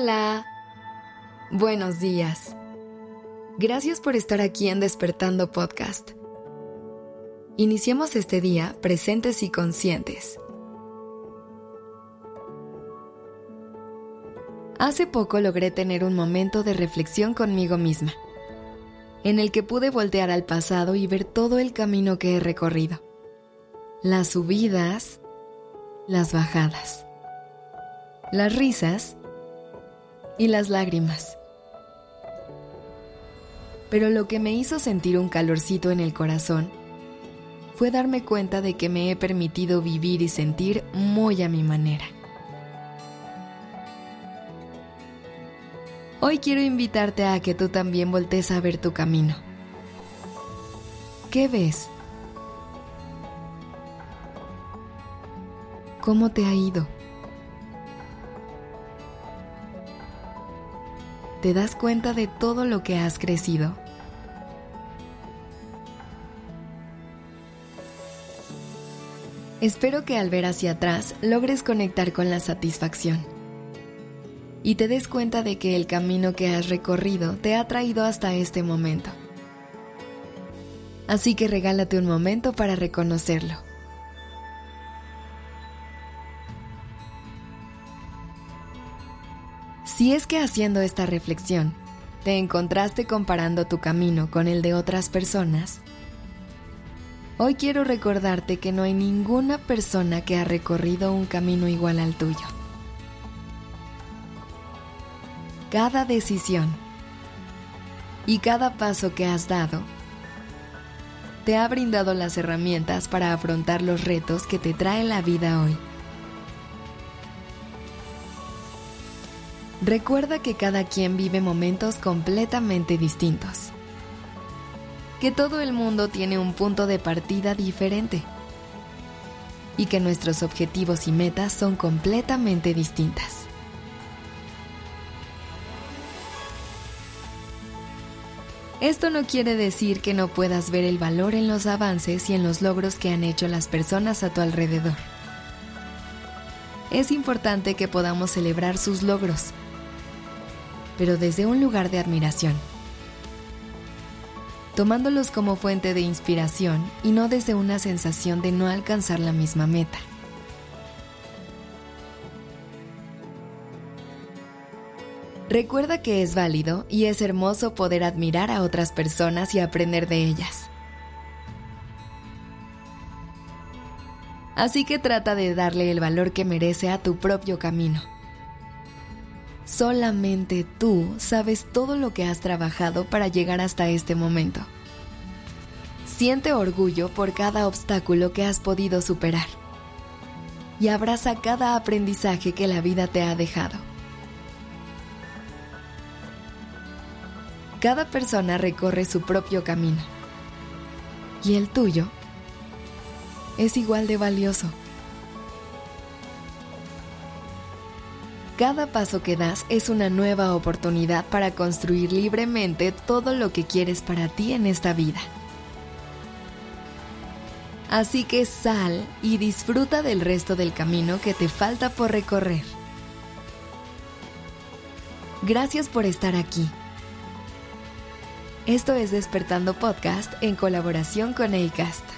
Hola. Buenos días. Gracias por estar aquí en Despertando Podcast. Iniciemos este día presentes y conscientes. Hace poco logré tener un momento de reflexión conmigo misma, en el que pude voltear al pasado y ver todo el camino que he recorrido. Las subidas, las bajadas, las risas y las lágrimas. Pero lo que me hizo sentir un calorcito en el corazón fue darme cuenta de que me he permitido vivir y sentir muy a mi manera. Hoy quiero invitarte a que tú también voltees a ver tu camino. ¿Qué ves? ¿Cómo te ha ido? ¿Te das cuenta de todo lo que has crecido? Espero que al ver hacia atrás logres conectar con la satisfacción y te des cuenta de que el camino que has recorrido te ha traído hasta este momento. Así que regálate un momento para reconocerlo. Si es que haciendo esta reflexión te encontraste comparando tu camino con el de otras personas, hoy quiero recordarte que no hay ninguna persona que ha recorrido un camino igual al tuyo. Cada decisión y cada paso que has dado te ha brindado las herramientas para afrontar los retos que te trae la vida hoy. Recuerda que cada quien vive momentos completamente distintos. Que todo el mundo tiene un punto de partida diferente. Y que nuestros objetivos y metas son completamente distintas. Esto no quiere decir que no puedas ver el valor en los avances y en los logros que han hecho las personas a tu alrededor. Es importante que podamos celebrar sus logros pero desde un lugar de admiración, tomándolos como fuente de inspiración y no desde una sensación de no alcanzar la misma meta. Recuerda que es válido y es hermoso poder admirar a otras personas y aprender de ellas. Así que trata de darle el valor que merece a tu propio camino Solamente tú sabes todo lo que has trabajado para llegar hasta este momento. Siente orgullo por cada obstáculo que has podido superar y abraza cada aprendizaje que la vida te ha dejado. Cada persona recorre su propio camino y el tuyo es igual de valioso. Cada paso que das es una nueva oportunidad para construir libremente todo lo que quieres para ti en esta vida. Así que sal y disfruta del resto del camino que te falta por recorrer. Gracias por estar aquí. Esto es Despertando Podcast en colaboración con ACAST.